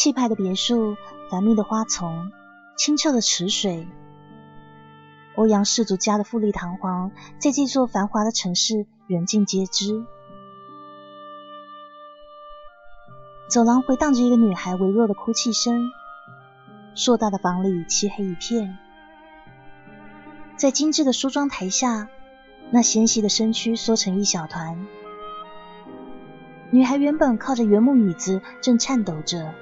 气派的别墅，繁密的花丛，清澈的池水，欧阳氏族家的富丽堂皇，在这座繁华的城市人尽皆知。走廊回荡着一个女孩微弱的哭泣声，硕大的房里漆黑一片，在精致的梳妆台下，那纤细的身躯缩成一小团。女孩原本靠着原木椅子，正颤抖着。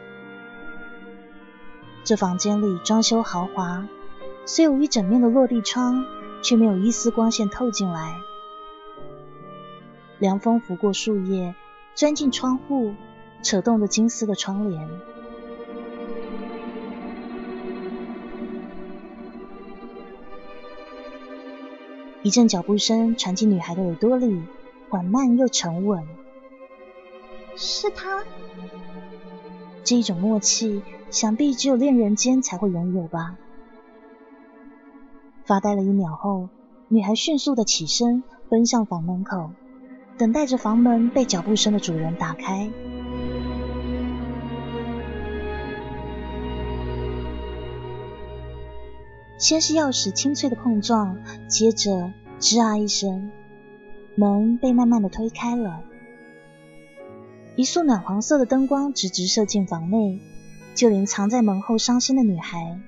这房间里装修豪华，虽有一整面的落地窗，却没有一丝光线透进来。凉风拂过树叶，钻进窗户，扯动着金丝的窗帘。一阵脚步声传进女孩的耳朵里，缓慢又沉稳。是他。这一种默契。想必只有恋人间才会拥有吧。发呆了一秒后，女孩迅速的起身，奔向房门口，等待着房门被脚步声的主人打开。先是钥匙清脆的碰撞，接着吱啊一声，门被慢慢的推开了，一束暖黄色的灯光直直射进房内。就连藏在门后伤心的女孩，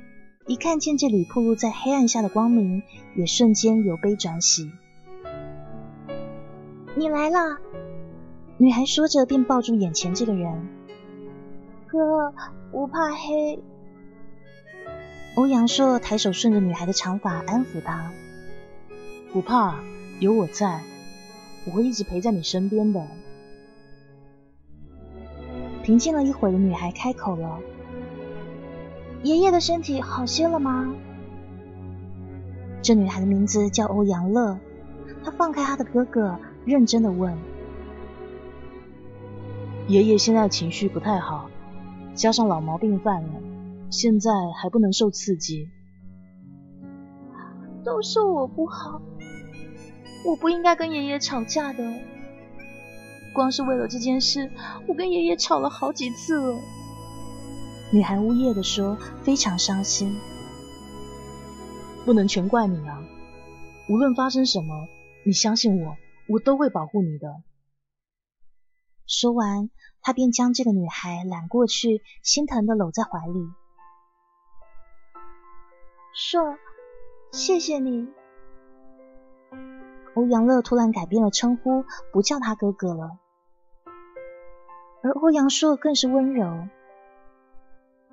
一看见这缕暴露在黑暗下的光明，也瞬间由悲转喜。你来了，女孩说着，便抱住眼前这个人。哥，不怕黑。欧阳硕抬手顺着女孩的长发安抚她，不怕，有我在，我会一直陪在你身边的。平静了一会儿的女孩开口了。爷爷的身体好些了吗？这女孩的名字叫欧阳乐。她放开她的哥哥，认真的问：“爷爷现在情绪不太好，加上老毛病犯了，现在还不能受刺激。都是我不好，我不应该跟爷爷吵架的。光是为了这件事，我跟爷爷吵了好几次了。”女孩呜咽的说：“非常伤心，不能全怪你啊！无论发生什么，你相信我，我都会保护你的。”说完，他便将这个女孩揽过去，心疼的搂在怀里。硕，谢谢你。欧阳乐突然改变了称呼，不叫他哥哥了，而欧阳硕更是温柔。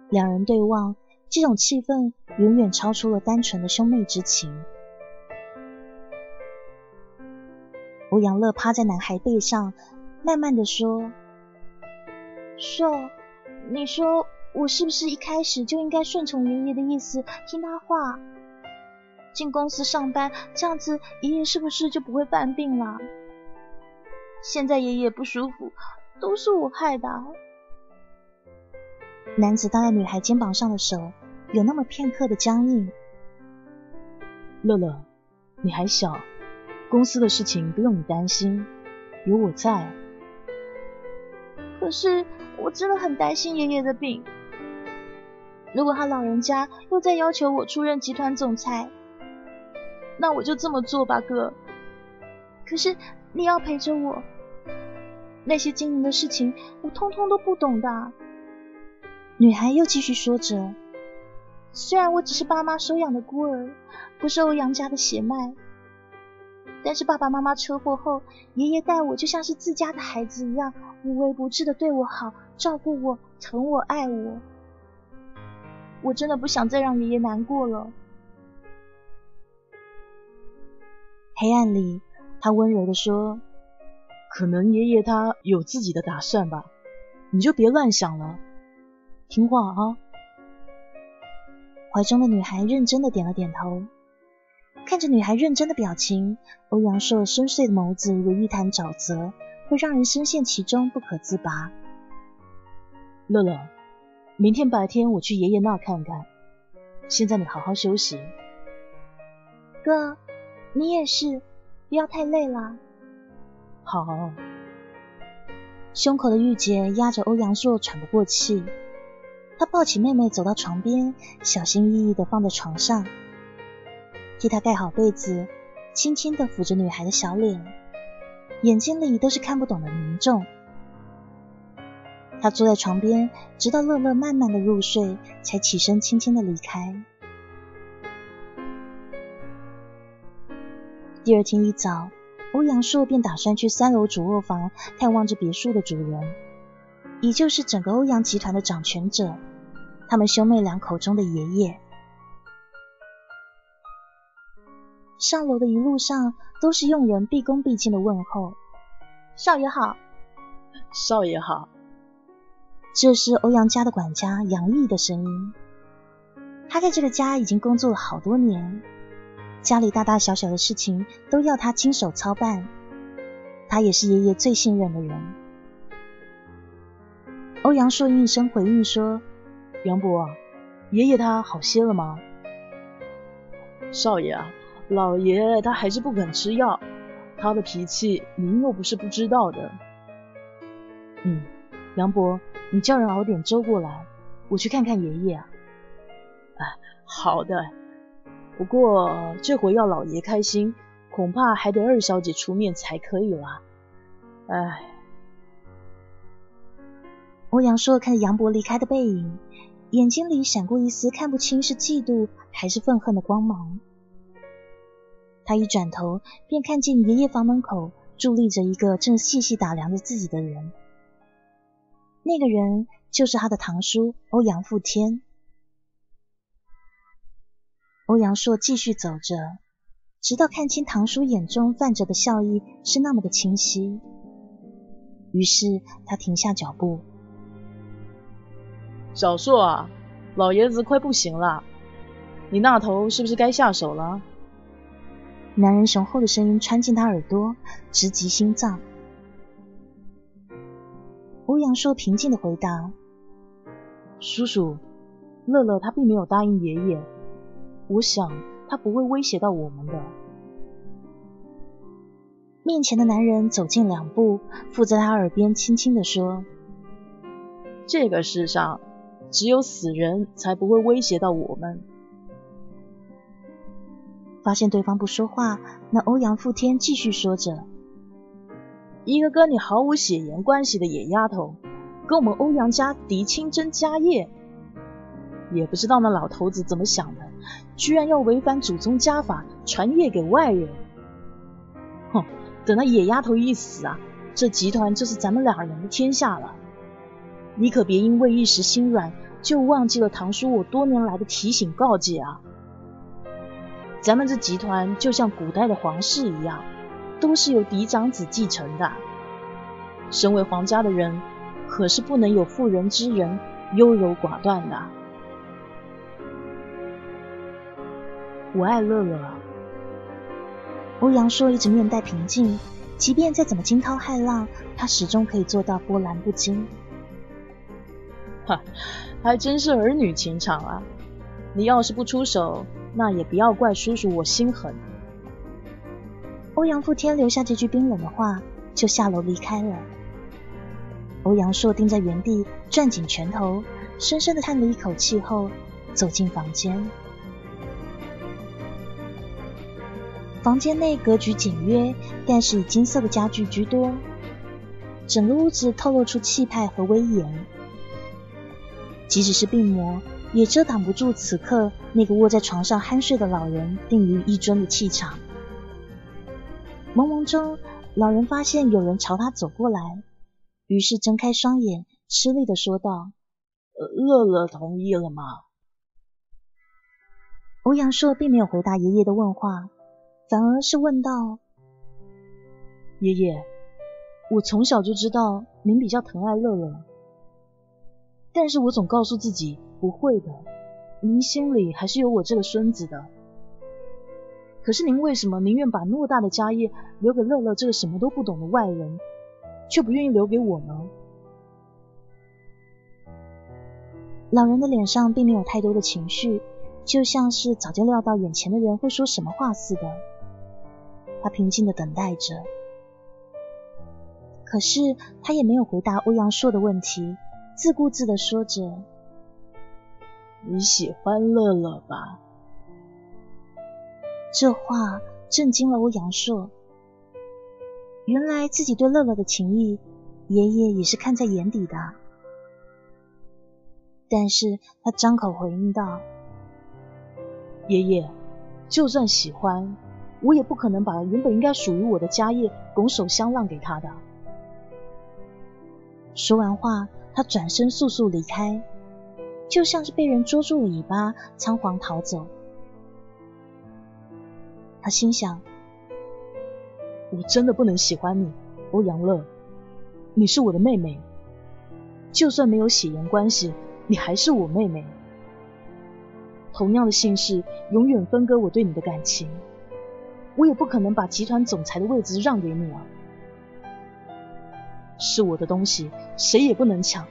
两人对望，这种气氛远远超出了单纯的兄妹之情。欧阳乐趴在男孩背上，慢慢的说：“硕，你说我是不是一开始就应该顺从爷爷的意思，听他话，进公司上班，这样子爷爷是不是就不会犯病了？现在爷爷不舒服，都是我害的。”男子搭在女孩肩膀上的手，有那么片刻的僵硬。乐乐，你还小，公司的事情不用你担心，有我在。可是我真的很担心爷爷的病。如果他老人家又在要求我出任集团总裁，那我就这么做吧，哥。可是你要陪着我，那些经营的事情我通通都不懂的。女孩又继续说着：“虽然我只是爸妈收养的孤儿，不是欧阳家的血脉，但是爸爸妈妈车祸后，爷爷待我就像是自家的孩子一样，无微不至的对我好，照顾我，疼我，爱我。我真的不想再让爷爷难过了。”黑暗里，他温柔的说：“可能爷爷他有自己的打算吧，你就别乱想了，听话啊。怀中的女孩认真的点了点头，看着女孩认真的表情，欧阳硕深邃的眸子如一潭沼泽，会让人深陷其中不可自拔。乐乐，明天白天我去爷爷那看看，现在你好好休息。哥，你也是，不要太累了。好。胸口的郁结压着欧阳硕喘不过气。他抱起妹妹走到床边，小心翼翼的放在床上，替她盖好被子，轻轻的抚着女孩的小脸，眼睛里都是看不懂的凝重。他坐在床边，直到乐乐慢慢的入睡，才起身轻轻的离开。第二天一早，欧阳硕便打算去三楼主卧房探望着别墅的主人，也就是整个欧阳集团的掌权者。他们兄妹俩口中的爷爷，上楼的一路上都是佣人毕恭毕敬的问候：“少爷好，少爷好。”这是欧阳家的管家杨毅的声音。他在这个家已经工作了好多年，家里大大小小的事情都要他亲手操办。他也是爷爷最信任的人。欧阳硕应声回应说。杨伯，爷爷他好些了吗？少爷啊，老爷他还是不肯吃药，他的脾气您又不是不知道的。嗯，杨伯，你叫人熬点粥过来，我去看看爷爷啊。哎，好的。不过这回要老爷开心，恐怕还得二小姐出面才可以了。哎。欧阳硕看着杨伯离开的背影。眼睛里闪过一丝看不清是嫉妒还是愤恨的光芒。他一转头，便看见爷爷房门口伫立着一个正细细打量着自己的人。那个人就是他的堂叔欧阳富天。欧阳硕继续走着，直到看清堂叔眼中泛着的笑意是那么的清晰，于是他停下脚步。小硕啊，老爷子快不行了，你那头是不是该下手了？男人雄厚的声音穿进他耳朵，直击心脏。欧阳硕平静的回答：“叔叔，乐乐他并没有答应爷爷，我想他不会威胁到我们的。”面前的男人走近两步，附在他耳边轻轻的说：“这个世上……”只有死人才不会威胁到我们。发现对方不说话，那欧阳富天继续说着：“一个跟你毫无血缘关系的野丫头，跟我们欧阳家嫡亲争家业，也不知道那老头子怎么想的，居然要违反祖宗家法，传业给外人。哼，等那野丫头一死啊，这集团就是咱们俩人的天下了。”你可别因为一时心软，就忘记了堂叔我多年来的提醒告诫啊！咱们这集团就像古代的皇室一样，都是由嫡长子继承的。身为皇家的人，可是不能有妇人之仁、优柔寡断的。我爱乐乐！欧阳硕一直面带平静，即便再怎么惊涛骇浪，他始终可以做到波澜不惊。哈，还真是儿女情长啊！你要是不出手，那也不要怪叔叔我心狠。欧阳富天留下这句冰冷的话，就下楼离开了。欧阳硕定在原地，攥紧拳头，深深的叹了一口气后，走进房间。房间内格局简约，但是以金色的家具居多，整个屋子透露出气派和威严。即使是病魔，也遮挡不住此刻那个卧在床上酣睡的老人定于一尊的气场。朦胧中，老人发现有人朝他走过来，于是睁开双眼，吃力的说道：“乐乐同意了吗？”欧阳硕并没有回答爷爷的问话，反而是问道：“爷爷，我从小就知道您比较疼爱乐乐，但是我总告诉自己不会的，您心里还是有我这个孙子的。可是您为什么宁愿把偌大的家业留给乐乐这个什么都不懂的外人，却不愿意留给我呢？老人的脸上并没有太多的情绪，就像是早就料到眼前的人会说什么话似的。他平静的等待着，可是他也没有回答欧阳硕的问题，自顾自的说着：“你喜欢乐乐吧？”这话震惊了我，杨硕。原来自己对乐乐的情谊，爷爷也是看在眼底的。但是他张口回应道：“爷爷，就算喜欢，我也不可能把原本应该属于我的家业拱手相让给他的。”说完话，他转身速速离开，就像是被人捉住了尾巴，仓皇逃走。他心想：“我真的不能喜欢你，欧阳乐，你是我的妹妹，就算没有血缘关系。”你还是我妹妹，同样的姓氏永远分割我对你的感情，我也不可能把集团总裁的位置让给你啊！是我的东西，谁也不能抢，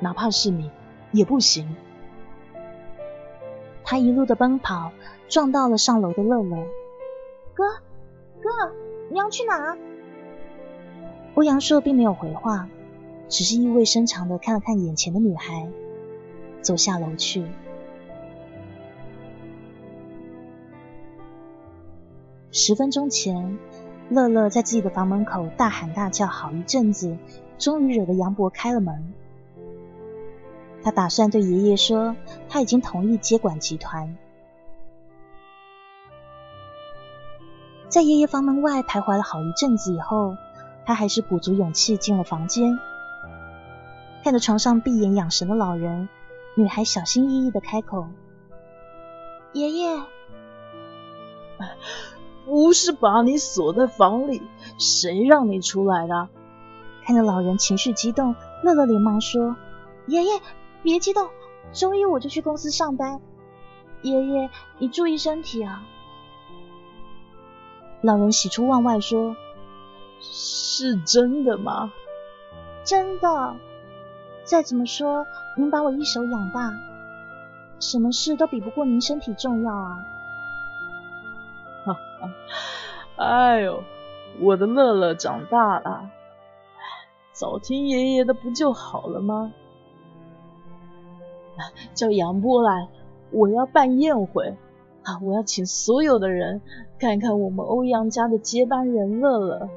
哪怕是你也不行。他一路的奔跑，撞到了上楼的乐乐。哥，哥，你要去哪？欧阳硕并没有回话。只是意味深长的看了看眼前的女孩，走下楼去。十分钟前，乐乐在自己的房门口大喊大叫好一阵子，终于惹得杨博开了门。他打算对爷爷说，他已经同意接管集团。在爷爷房门外徘徊了好一阵子以后，他还是鼓足勇气进了房间。看着床上闭眼养神的老人，女孩小心翼翼的开口：“爷爷，不是把你锁在房里，谁让你出来的？”看着老人情绪激动，乐乐连忙说：“爷爷，别激动，周一我就去公司上班。爷爷，你注意身体啊。”老人喜出望外说：“是真的吗？”“真的。”再怎么说，您把我一手养大，什么事都比不过您身体重要啊！哎呦，我的乐乐长大了，早听爷爷的不就好了吗？叫杨波来，我要办宴会啊！我要请所有的人看看我们欧阳家的接班人乐乐。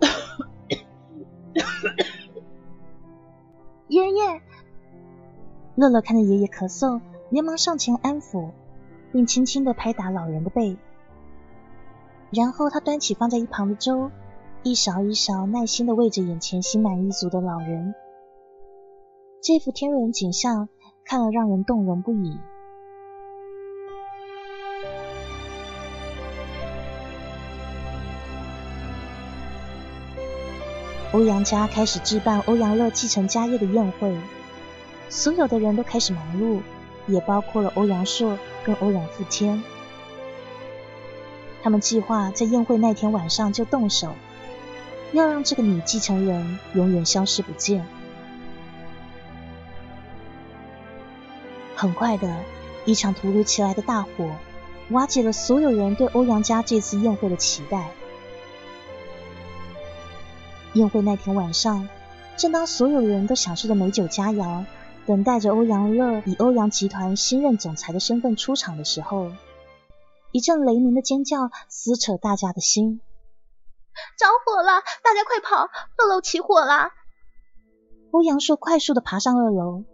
爷爷，乐乐看着爷爷咳嗽，连忙上前安抚，并轻轻的拍打老人的背。然后他端起放在一旁的粥，一勺一勺耐心的喂着眼前心满意足的老人。这幅天伦景象看了让人动容不已。欧阳家开始置办欧阳乐继承家业的宴会，所有的人都开始忙碌，也包括了欧阳硕跟欧阳富天。他们计划在宴会那天晚上就动手，要让这个女继承人永远消失不见。很快的，一场突如其来的大火，瓦解了所有人对欧阳家这次宴会的期待。宴会那天晚上，正当所有人都享受着美酒佳肴，等待着欧阳乐以欧阳集团新任总裁的身份出场的时候，一阵雷鸣的尖叫撕扯大家的心。着火了！大家快跑！二楼起火了！欧阳硕快速的爬上二楼，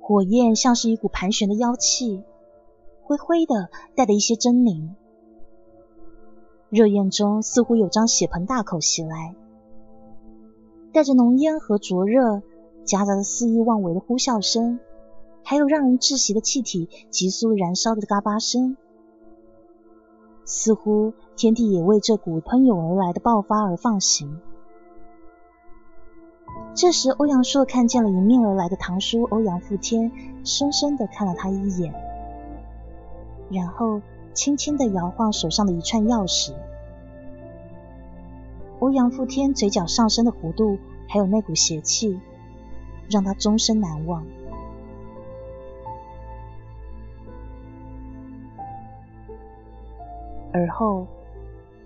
火焰像是一股盘旋的妖气，灰灰的，带着一些狰狞。热焰中似乎有张血盆大口袭来。带着浓烟和灼热，夹杂着肆意妄为的呼啸声，还有让人窒息的气体急速燃烧的嘎巴声，似乎天地也为这股喷涌而来的爆发而放行。这时，欧阳硕看见了迎面而来的堂叔欧阳复天，深深的看了他一眼，然后轻轻的摇晃手上的一串钥匙。欧阳复天嘴角上升的弧度，还有那股邪气，让他终身难忘。而后，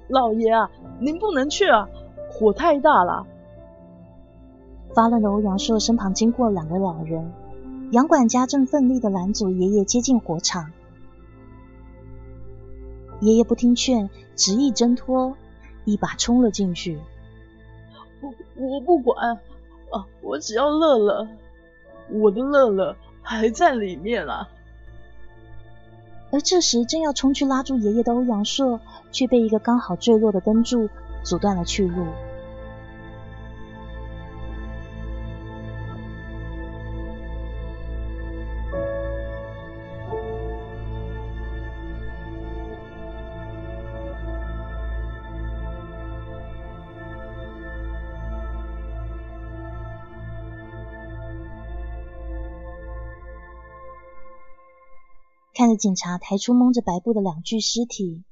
老爷啊，您不能去啊，火太大了。发愣的欧阳硕身旁经过两个老人，杨管家正奋力的拦阻爷爷接近火场。爷爷不听劝，执意挣脱，一把冲了进去。我我不管啊，我只要乐乐，我的乐乐还在里面啊。而这时，正要冲去拉住爷爷的欧阳硕，却被一个刚好坠落的灯柱阻断了去路。警察抬出蒙着白布的两具尸体，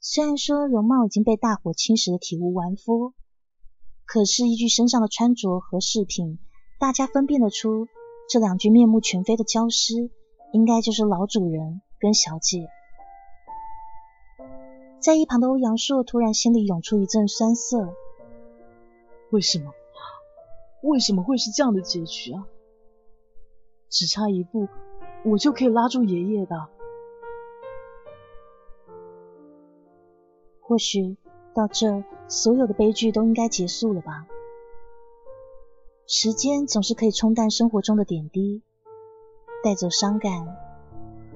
虽然说容貌已经被大火侵蚀的体无完肤，可是依据身上的穿着和饰品，大家分辨得出这两具面目全非的焦尸，应该就是老主人跟小姐。在一旁的欧阳硕突然心里涌出一阵酸涩，为什么？为什么会是这样的结局啊？只差一步，我就可以拉住爷爷的。或许到这，所有的悲剧都应该结束了吧？时间总是可以冲淡生活中的点滴，带走伤感，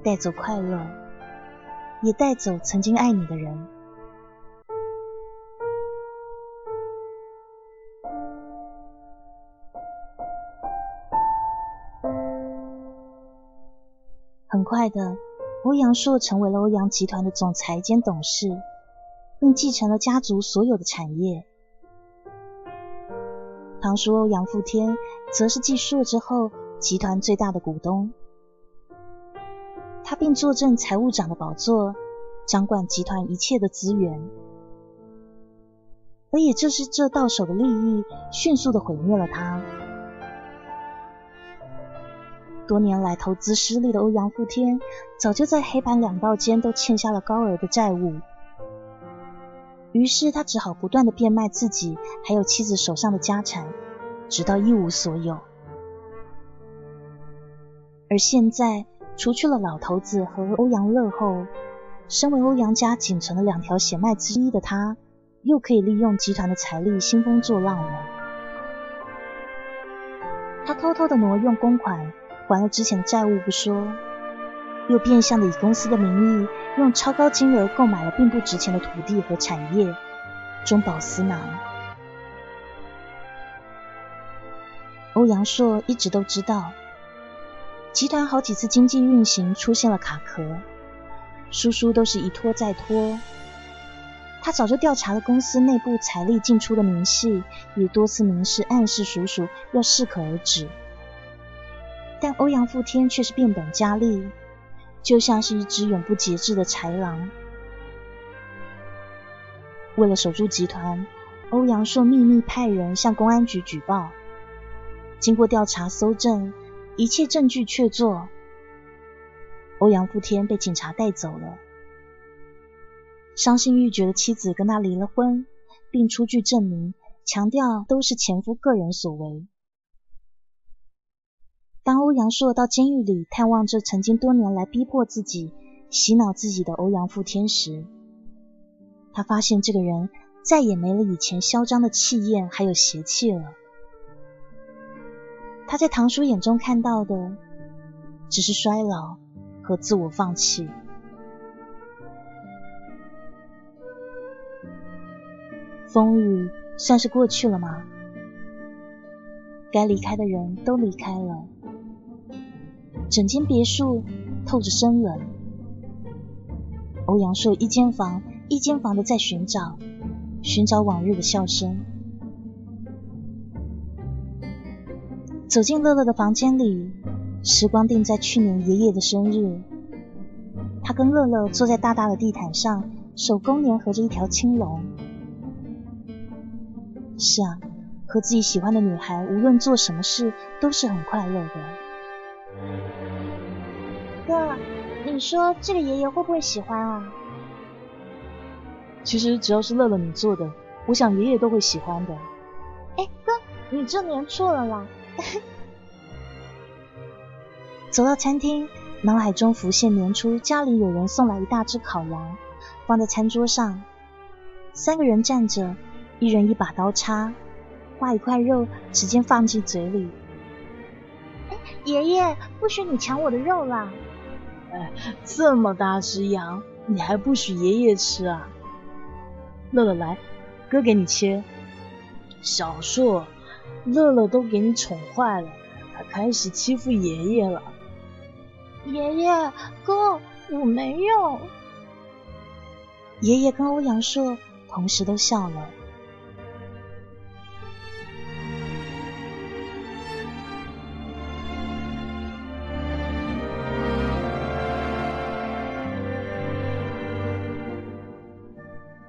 带走快乐，也带走曾经爱你的人。很快的，欧阳硕成为了欧阳集团的总裁兼董事。并继承了家族所有的产业。堂叔欧阳富天则是继硕之后集团最大的股东，他并坐镇财务长的宝座，掌管集团一切的资源。而也正是这到手的利益，迅速的毁灭了他。多年来投资失利的欧阳富天，早就在黑白两道间都欠下了高额的债务。于是他只好不断的变卖自己还有妻子手上的家产，直到一无所有。而现在，除去了老头子和欧阳乐后，身为欧阳家仅存的两条血脉之一的他，又可以利用集团的财力兴风作浪了。他偷偷的挪用公款，还了之前的债务不说。又变相的以公司的名义，用超高金额购买了并不值钱的土地和产业，中饱私囊。欧阳硕一直都知道，集团好几次经济运行出现了卡壳，叔叔都是一拖再拖。他早就调查了公司内部财力进出的明细，也多次明示暗示叔叔要适可而止。但欧阳富天却是变本加厉。就像是一只永不节制的豺狼。为了守住集团，欧阳硕秘密派人向公安局举报。经过调查搜证，一切证据确凿。欧阳富天被警察带走了。伤心欲绝的妻子跟他离了婚，并出具证明，强调都是前夫个人所为。当欧阳硕到监狱里探望这曾经多年来逼迫自己、洗脑自己的欧阳富天时，他发现这个人再也没了以前嚣张的气焰，还有邪气了。他在堂叔眼中看到的，只是衰老和自我放弃。风雨算是过去了吗？该离开的人都离开了。整间别墅透着生冷，欧阳硕一间房一间房的在寻找，寻找往日的笑声。走进乐乐的房间里，时光定在去年爷爷的生日。他跟乐乐坐在大大的地毯上，手工粘合着一条青龙。是啊，和自己喜欢的女孩，无论做什么事都是很快乐的。哥，你说这个爷爷会不会喜欢啊？其实只要是乐乐你做的，我想爷爷都会喜欢的。哎，哥，你这年错了啦！走到餐厅。脑海中浮现年初家里有人送来一大只烤羊，放在餐桌上，三个人站着，一人一把刀叉，挖一块肉，直接放进嘴里。爷爷，不许你抢我的肉啦！哎，这么大只羊，你还不许爷爷吃啊？乐乐来，哥给你切。小硕，乐乐都给你宠坏了，他开始欺负爷爷了。爷爷，哥，我没有。爷爷跟欧阳硕同时都笑了。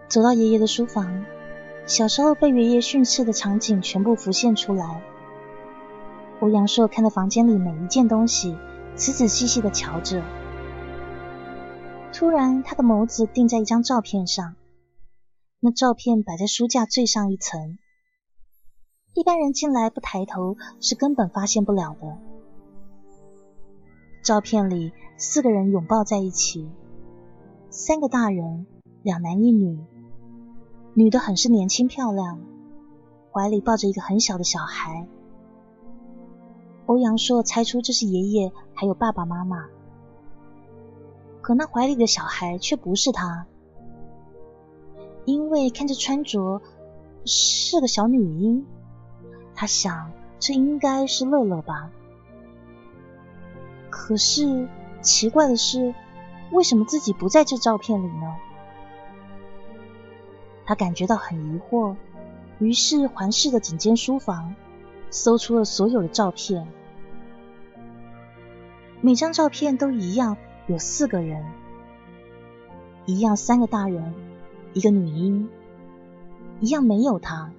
走到爷爷的书房，小时候被爷爷训斥的场景全部浮现出来。欧阳硕看着房间里每一件东西。仔仔细细的瞧着，突然，他的眸子定在一张照片上。那照片摆在书架最上一层，一般人进来不抬头是根本发现不了的。照片里四个人拥抱在一起，三个大人，两男一女，女的很是年轻漂亮，怀里抱着一个很小的小孩。欧阳硕猜出这是爷爷，还有爸爸妈妈。可那怀里的小孩却不是他，因为看这穿着是个小女婴。他想，这应该是乐乐吧。可是奇怪的是，为什么自己不在这照片里呢？他感觉到很疑惑，于是环视了整间书房，搜出了所有的照片。每张照片都一样，有四个人，一样三个大人，一个女婴，一样没有他。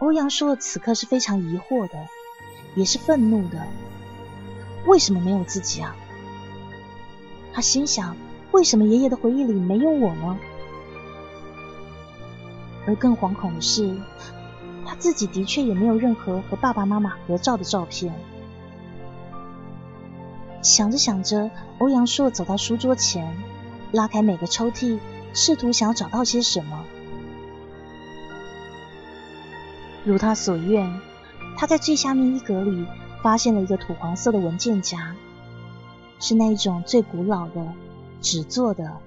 欧阳说此刻是非常疑惑的，也是愤怒的，为什么没有自己啊？他心想，为什么爷爷的回忆里没有我呢？而更惶恐的是，他自己的确也没有任何和爸爸妈妈合照的照片。想着想着，欧阳硕走到书桌前，拉开每个抽屉，试图想要找到些什么。如他所愿，他在最下面一格里发现了一个土黄色的文件夹，是那一种最古老的纸做的。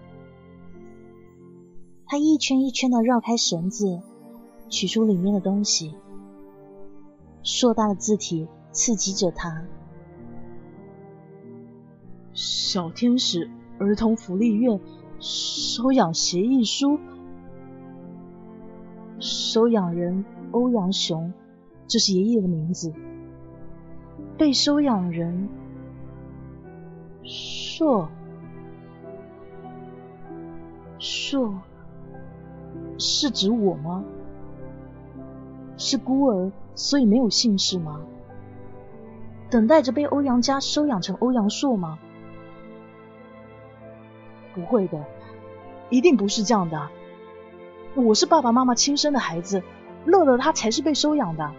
他一圈一圈的绕开绳子，取出里面的东西，硕大的字体刺激着他。小天使儿童福利院收养协议书，收养人欧阳雄，这是爷爷的名字。被收养人硕硕，是指我吗？是孤儿，所以没有姓氏吗？等待着被欧阳家收养成欧阳硕吗？不会的，一定不是这样的。我是爸爸妈妈亲生的孩子，乐乐他才是被收养的。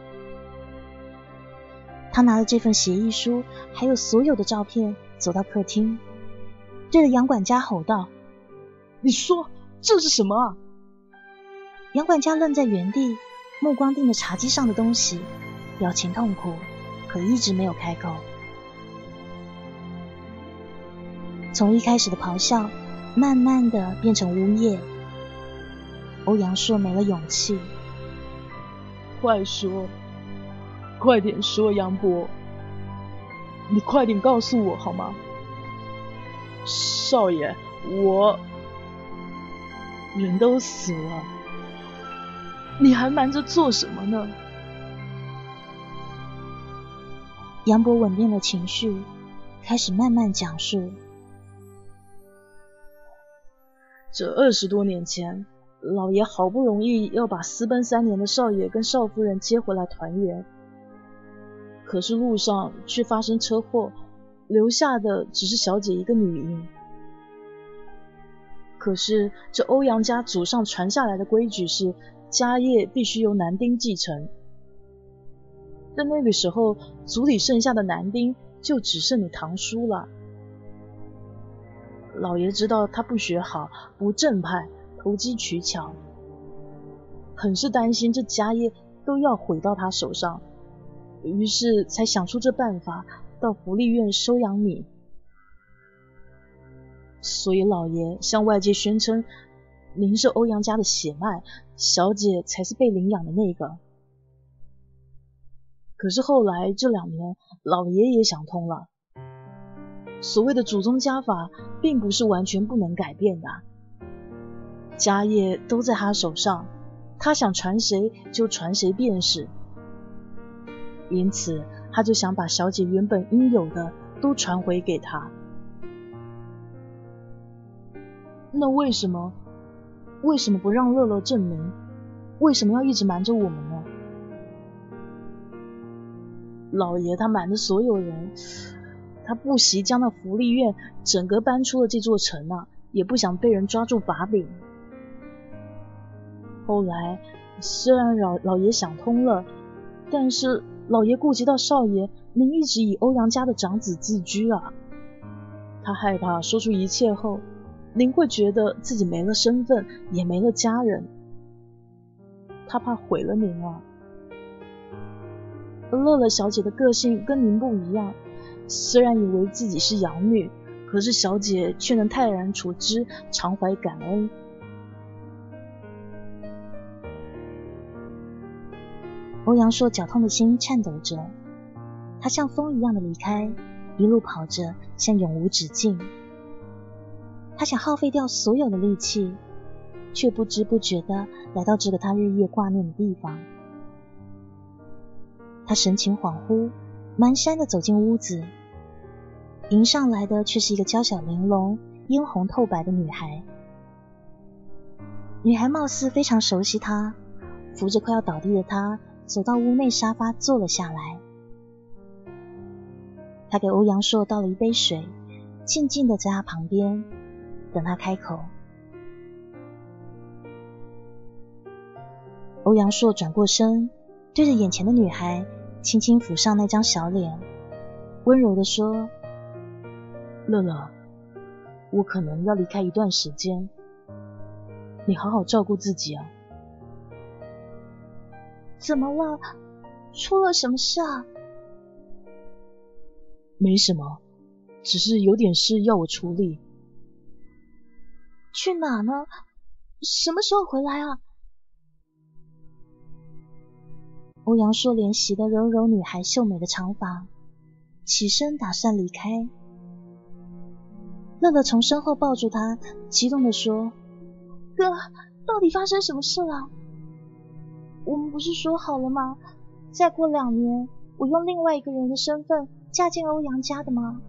他拿着这份协议书，还有所有的照片，走到客厅，对着杨管家吼道：“你说这是什么啊？”杨管家愣在原地，目光盯着茶几上的东西，表情痛苦，可一直没有开口。从一开始的咆哮。慢慢的变成呜咽。欧阳硕没了勇气。快说，快点说，杨博，你快点告诉我好吗？少爷，我人都死了，你还瞒着做什么呢？杨博稳定了情绪，开始慢慢讲述。这二十多年前，老爷好不容易要把私奔三年的少爷跟少夫人接回来团圆，可是路上却发生车祸，留下的只是小姐一个女婴。可是这欧阳家祖上传下来的规矩是，家业必须由男丁继承。但那个时候，族里剩下的男丁就只剩你堂叔了。老爷知道他不学好，不正派，投机取巧，很是担心这家业都要毁到他手上，于是才想出这办法，到福利院收养你。所以老爷向外界宣称，您是欧阳家的血脉，小姐才是被领养的那个。可是后来这两年，老爷也想通了。所谓的祖宗家法，并不是完全不能改变的。家业都在他手上，他想传谁就传谁便是。因此，他就想把小姐原本应有的都传回给他。那为什么，为什么不让乐乐证明？为什么要一直瞒着我们呢？老爷他瞒着所有人。他不惜将那福利院整个搬出了这座城啊，也不想被人抓住把柄。后来虽然老老爷想通了，但是老爷顾及到少爷您一直以欧阳家的长子自居啊，他害怕说出一切后，您会觉得自己没了身份，也没了家人，他怕毁了您啊。乐乐小姐的个性跟您不一样。虽然以为自己是养女，可是小姐却能泰然处之，常怀感恩。欧阳硕绞痛的心颤抖着，他像风一样的离开，一路跑着，向永无止境。他想耗费掉所有的力气，却不知不觉的来到这个他日夜挂念的地方。他神情恍惚，蹒跚的走进屋子。迎上来的却是一个娇小玲珑、嫣红透白的女孩。女孩貌似非常熟悉他，扶着快要倒地的他，走到屋内沙发坐了下来。他给欧阳硕倒了一杯水，静静的在他旁边等他开口。欧阳硕转过身，对着眼前的女孩，轻轻抚上那张小脸，温柔的说。乐乐，我可能要离开一段时间，你好好照顾自己啊。怎么了？出了什么事啊？没什么，只是有点事要我处理。去哪呢？什么时候回来啊？欧阳硕怜惜的揉揉女孩秀美的长发，起身打算离开。乐乐从身后抱住他，激动的说：“哥，到底发生什么事了？我们不是说好了吗？再过两年，我用另外一个人的身份嫁进欧阳家的吗？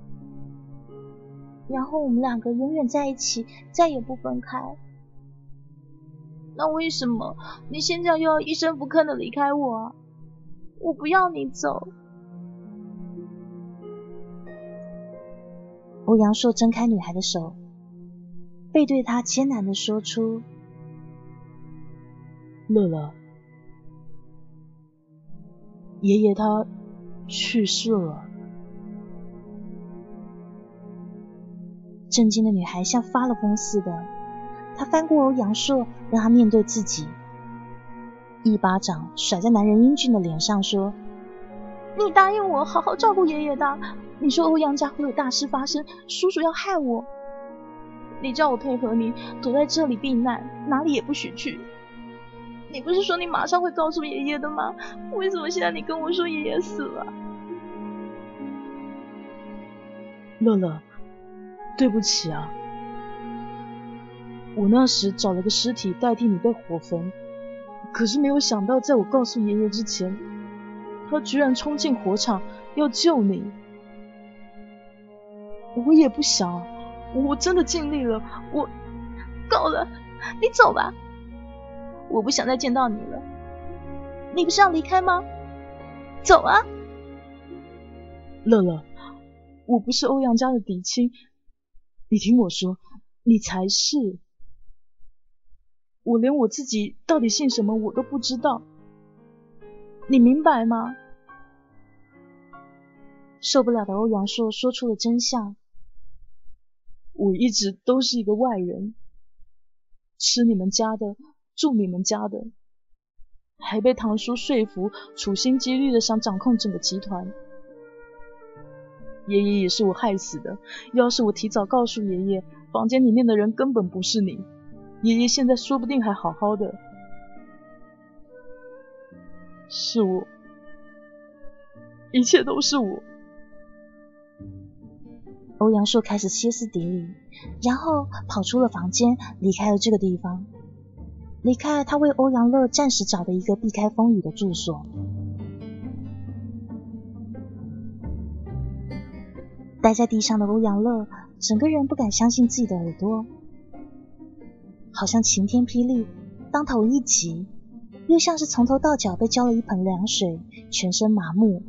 然后我们两个永远在一起，再也不分开。那为什么你现在又要一声不吭的离开我？我不要你走。”欧阳硕挣开女孩的手，背对她艰难的说出：“乐乐，爷爷他去世了。”震惊的女孩像发了疯似的，她翻过欧阳硕，让他面对自己，一巴掌甩在男人英俊的脸上，说：“你答应我好好照顾爷爷的。”你说欧阳家会有大事发生，叔叔要害我。你叫我配合你，躲在这里避难，哪里也不许去。你不是说你马上会告诉爷爷的吗？为什么现在你跟我说爷爷死了？乐乐，对不起啊，我那时找了个尸体代替你被火焚，可是没有想到，在我告诉爷爷之前，他居然冲进火场。要救你。我也不想，我真的尽力了。我够了，你走吧，我不想再见到你了。你不是要离开吗？走啊！乐乐，我不是欧阳家的嫡亲，你听我说，你才是。我连我自己到底姓什么我都不知道，你明白吗？受不了的欧阳硕说出了真相。我一直都是一个外人，吃你们家的，住你们家的。还被堂叔说服，处心积虑的想掌控整个集团。爷爷也是我害死的。要是我提早告诉爷爷，房间里面的人根本不是你，爷爷现在说不定还好好的。是我，一切都是我。欧阳硕开始歇斯底里，然后跑出了房间，离开了这个地方。离开他为欧阳乐暂时找的一个避开风雨的住所。待在地上的欧阳乐，整个人不敢相信自己的耳朵，好像晴天霹雳，当头一击，又像是从头到脚被浇了一盆凉水，全身麻木。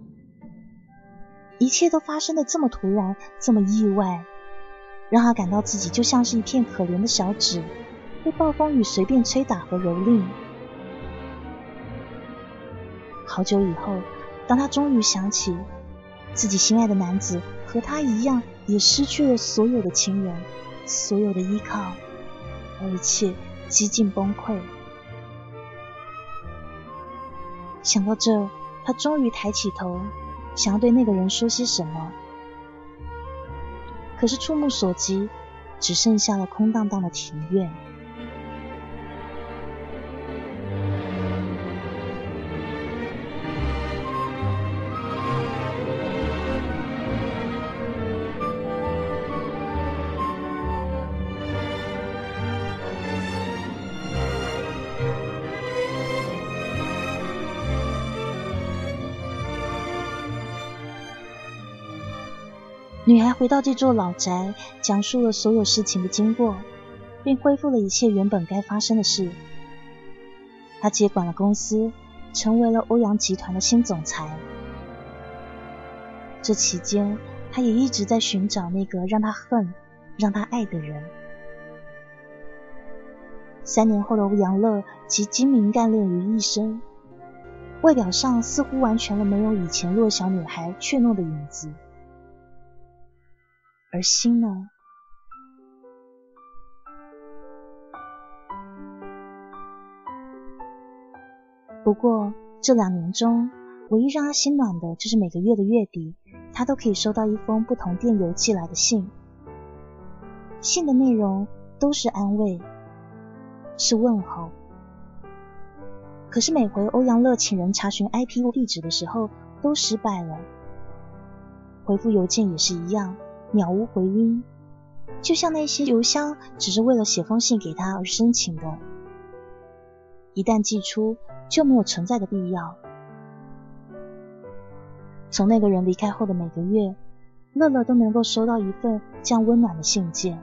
一切都发生的这么突然，这么意外，让他感到自己就像是一片可怜的小纸。被暴风雨随便吹打和蹂躏。好久以后，当他终于想起自己心爱的男子和他一样，也失去了所有的亲人、所有的依靠，而一切几近崩溃。想到这，他终于抬起头，想要对那个人说些什么，可是触目所及，只剩下了空荡荡的庭院。女孩回到这座老宅，讲述了所有事情的经过，并恢复了一切原本该发生的事。她接管了公司，成为了欧阳集团的新总裁。这期间，她也一直在寻找那个让她恨、让她爱的人。三年后的欧阳乐集精明干练于一身，外表上似乎完全了没有以前弱小女孩怯懦的影子。而心呢？不过这两年中，唯一让他心暖的，就是每个月的月底，他都可以收到一封不同电邮寄来的信。信的内容都是安慰，是问候。可是每回欧阳乐请人查询 IP 地址的时候，都失败了。回复邮件也是一样。鸟无回音，就像那些邮箱只是为了写封信给他而申请的，一旦寄出就没有存在的必要。从那个人离开后的每个月，乐乐都能够收到一份这样温暖的信件。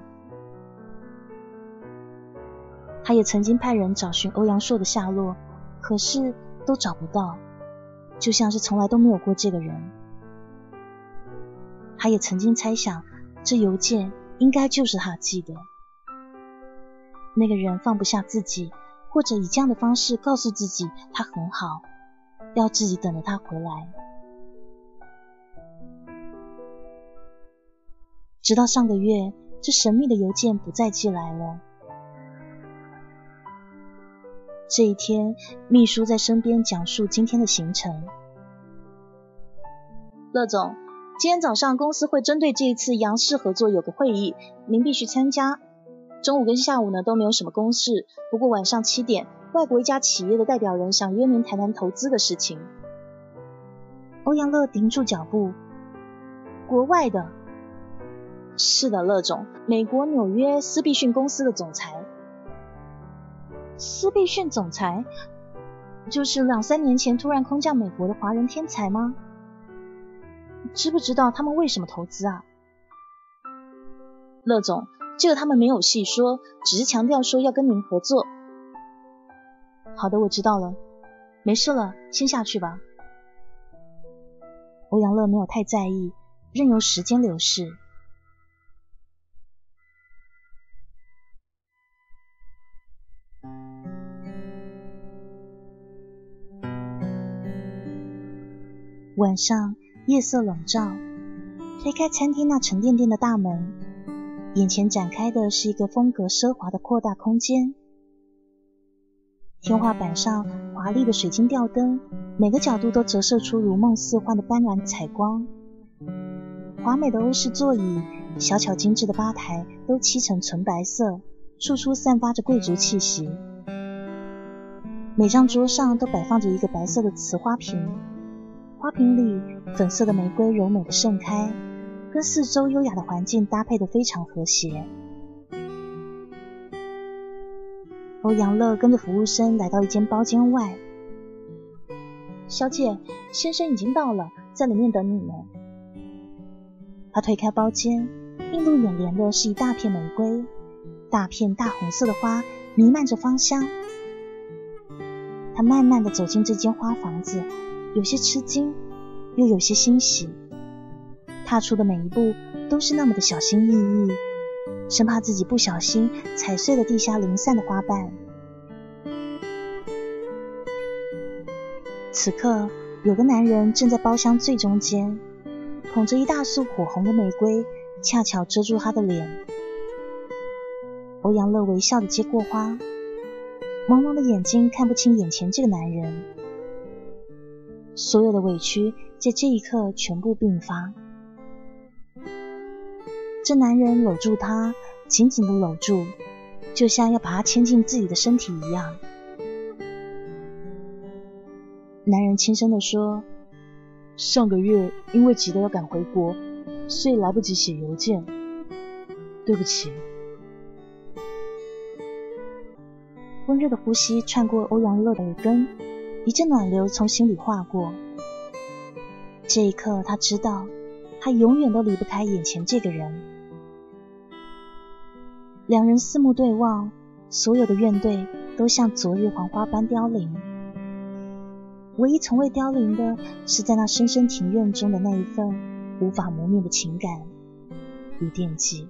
他也曾经派人找寻欧阳硕的下落，可是都找不到，就像是从来都没有过这个人。他也曾经猜想，这邮件应该就是他寄的。那个人放不下自己，或者以这样的方式告诉自己他很好，要自己等着他回来。直到上个月，这神秘的邮件不再寄来了。这一天，秘书在身边讲述今天的行程。乐总。今天早上公司会针对这一次杨氏合作有个会议，您必须参加。中午跟下午呢都没有什么公事，不过晚上七点，外国一家企业的代表人想约您谈谈投资的事情。欧阳乐停住脚步，国外的？是的，乐总，美国纽约斯必逊公司的总裁。斯必逊总裁，就是两三年前突然空降美国的华人天才吗？知不知道他们为什么投资啊？乐总，这个他们没有细说，只是强调说要跟您合作。好的，我知道了，没事了，先下去吧。欧阳乐没有太在意，任由时间流逝。晚上，夜色笼罩，推开餐厅那沉甸甸的大门，眼前展开的是一个风格奢华的扩大空间。天花板上华丽的水晶吊灯，每个角度都折射出如梦似幻的斑斓彩光。华美的欧式座椅，小巧精致的吧台，都漆成纯白色，处处散发着贵族气息。每张桌上都摆放着一个白色的瓷花瓶。花瓶里粉色的玫瑰柔美的盛开，跟四周优雅的环境搭配的非常和谐。欧阳乐跟着服务生来到一间包间外，小姐，先生已经到了，在里面等你们。他推开包间，映入眼帘的是一大片玫瑰，大片大红色的花弥漫着芳香。他慢慢的走进这间花房子。有些吃惊，又有些欣喜。踏出的每一步都是那么的小心翼翼，生怕自己不小心踩碎了地下零散的花瓣。此刻，有个男人正在包厢最中间，捧着一大束火红的玫瑰，恰巧遮住他的脸。欧阳乐微笑的接过花，朦胧的眼睛看不清眼前这个男人。所有的委屈在这一刻全部迸发。这男人搂住她，紧紧的搂住，就像要把她牵进自己的身体一样。男人轻声的说：“上个月因为急得要赶回国，所以来不及写邮件，对不起。”温热的呼吸穿过欧阳乐的耳根。一阵暖流从心里划过，这一刻，他知道，他永远都离不开眼前这个人。两人四目对望，所有的怨怼都像昨日黄花般凋零，唯一从未凋零的是在那深深庭院中的那一份无法磨灭的情感与惦记。